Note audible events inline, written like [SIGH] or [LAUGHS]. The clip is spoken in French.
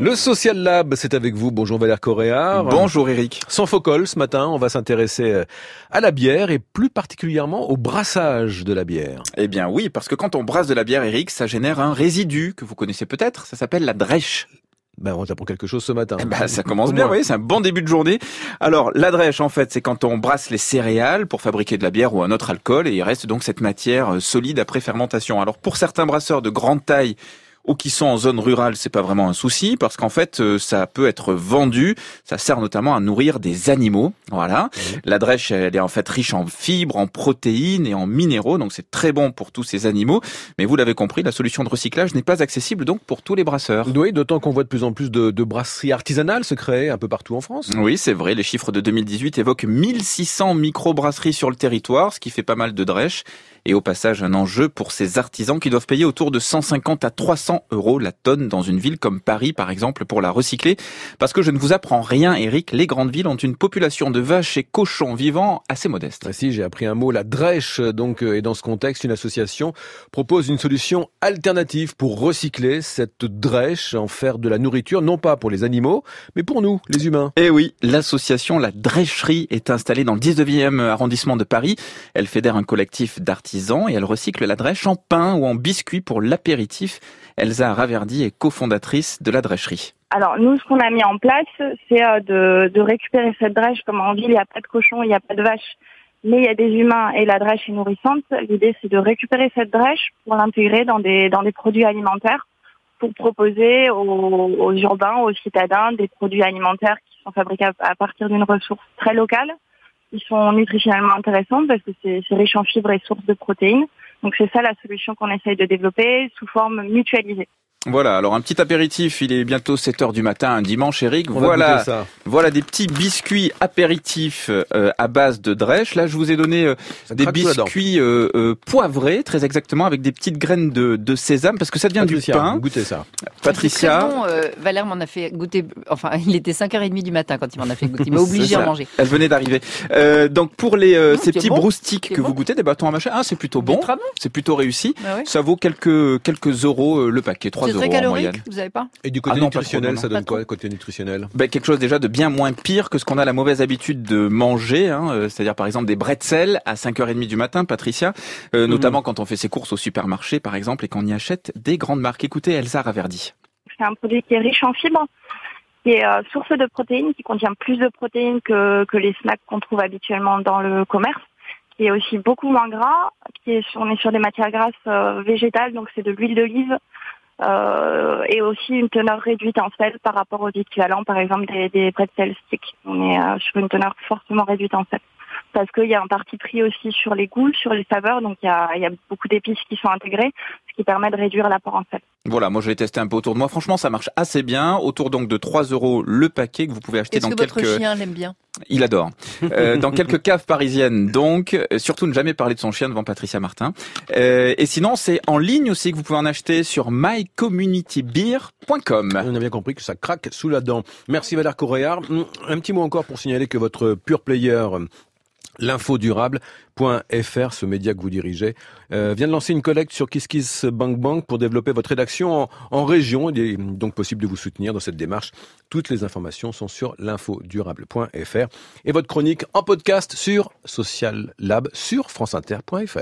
Le Social Lab, c'est avec vous. Bonjour Valère Correa. Bonjour Eric. Sans faux col, ce matin, on va s'intéresser euh, à la bière et plus particulièrement au brassage de la bière. Eh bien oui, parce que quand on brasse de la bière, Eric, ça génère un résidu que vous connaissez peut-être. Ça s'appelle la drèche. Ben, on apprend quelque chose ce matin. Eh ben, ça commence bien, oui, c'est un bon début de journée. Alors, la drèche, en fait, c'est quand on brasse les céréales pour fabriquer de la bière ou un autre alcool, et il reste donc cette matière euh, solide après fermentation. Alors, pour certains brasseurs de grande taille, ou qui sont en zone rurale, c'est pas vraiment un souci parce qu'en fait, euh, ça peut être vendu. Ça sert notamment à nourrir des animaux. Voilà. La drèche, elle est en fait riche en fibres, en protéines et en minéraux, donc c'est très bon pour tous ces animaux. Mais vous l'avez compris, la solution de recyclage n'est pas accessible donc pour tous les brasseurs. Oui, d'autant qu'on voit de plus en plus de, de, brasseries artisanales se créer un peu partout en France. Oui, c'est vrai. Les chiffres de 2018 évoquent 1600 micro-brasseries sur le territoire, ce qui fait pas mal de drèches. Et au passage, un enjeu pour ces artisans qui doivent payer autour de 150 à 300 euros la tonne dans une ville comme Paris, par exemple, pour la recycler. Parce que je ne vous apprends rien, Eric, les grandes villes ont une population de vaches et cochons vivants assez modeste. Ah si, j'ai appris un mot, la drèche, donc, euh, et dans ce contexte, une association propose une solution alternative pour recycler cette drèche, en faire de la nourriture, non pas pour les animaux, mais pour nous, les humains. Eh oui, l'association La Drècherie est installée dans le 19e arrondissement de Paris. Elle fédère un collectif d'artisans et elle recycle la drèche en pain ou en biscuit pour l'apéritif. Elsa Raverdi est cofondatrice de la drècherie. Alors nous, ce qu'on a mis en place, c'est euh, de, de, récupérer cette drèche. Comme en ville, il n'y a pas de cochon, il n'y a pas de vache, mais il y a des humains et la drèche est nourrissante. L'idée, c'est de récupérer cette drèche pour l'intégrer dans des, dans des produits alimentaires pour proposer aux, aux, urbains, aux citadins, des produits alimentaires qui sont fabriqués à, partir d'une ressource très locale. Ils sont nutritionnellement intéressants parce que c'est riche en fibres et sources de protéines. Donc c'est ça la solution qu'on essaye de développer sous forme mutualisée. Voilà, alors un petit apéritif, il est bientôt 7 heures du matin, un dimanche, Eric. voilà, voilà des petits biscuits apéritifs euh, à base de drèche. Là, je vous ai donné euh, des biscuits euh, euh, poivrés, très exactement, avec des petites graines de, de sésame, parce que ça devient Patricia, du pain. Goûtez ça. Patricia. Bon, Valère m'en a fait goûter. Enfin, il était 5h30 du matin quand il m'en a fait goûter. Il m'a [LAUGHS] obligé à manger. Elle venait d'arriver. donc pour les ces petits bon. broustiques que bon. vous goûtez, des bâtons à machin, ah, c'est plutôt bon. bon. C'est plutôt réussi. Ah ouais. Ça vaut quelques quelques euros le paquet, 3 euros très en calorique, moyenne. vous savez pas Et du côté Ah non, nutritionnel, trop, ça donne quoi, côté nutritionnel? Ben, quelque chose déjà de bien moins pire que ce qu'on a la mauvaise habitude de manger, hein, euh, c'est-à-dire par exemple des bretzels à 5h30 du matin, Patricia, euh, Mhm. notamment quand on fait ses courses au supermarché par exemple et qu'on y achète des grandes marques. Écoutez Elsa Raverdi. C'est un produit qui est riche en fibres, qui est euh, source de protéines, qui contient plus de protéines que, que les snacks qu'on trouve habituellement dans le commerce, qui est aussi beaucoup moins gras, qui est, on est sur des matières grasses euh, végétales, donc c'est de l'huile d'olive, euh, et aussi une teneur réduite en sel par rapport aux équivalents, par exemple des, des pretzels sticks. On est euh, sur une teneur fortement réduite en sel. Parce qu'il y a un parti pris aussi sur les goûts, sur les saveurs, donc il y a, il y a beaucoup d'épices qui sont intégrées, ce qui permet de réduire l'apport en sel. Voilà, moi je l'ai testé un peu autour de moi. Franchement, ça marche assez bien. Autour donc de 3 euros le paquet que vous pouvez acheter dans que votre quelques. chien l'aime bien? Il adore. Euh, dans quelques caves parisiennes, donc. Euh, Surtout ne jamais parler de son chien devant Patricia Martin. Euh, et sinon, c'est en ligne aussi que vous pouvez en acheter sur mycommunitybeer.com. On a bien compris que ça craque sous la dent. Merci Valère Correa. Un petit mot encore pour signaler que votre pure player l'infodurable.fr, ce média que vous dirigez, euh, vient de lancer une collecte sur KissKissBankBank pour développer votre rédaction en, en, région. Il est donc possible de vous soutenir dans cette démarche. Toutes les informations sont sur l'infodurable.fr et votre chronique en podcast sur Social Lab sur franceinter.fr.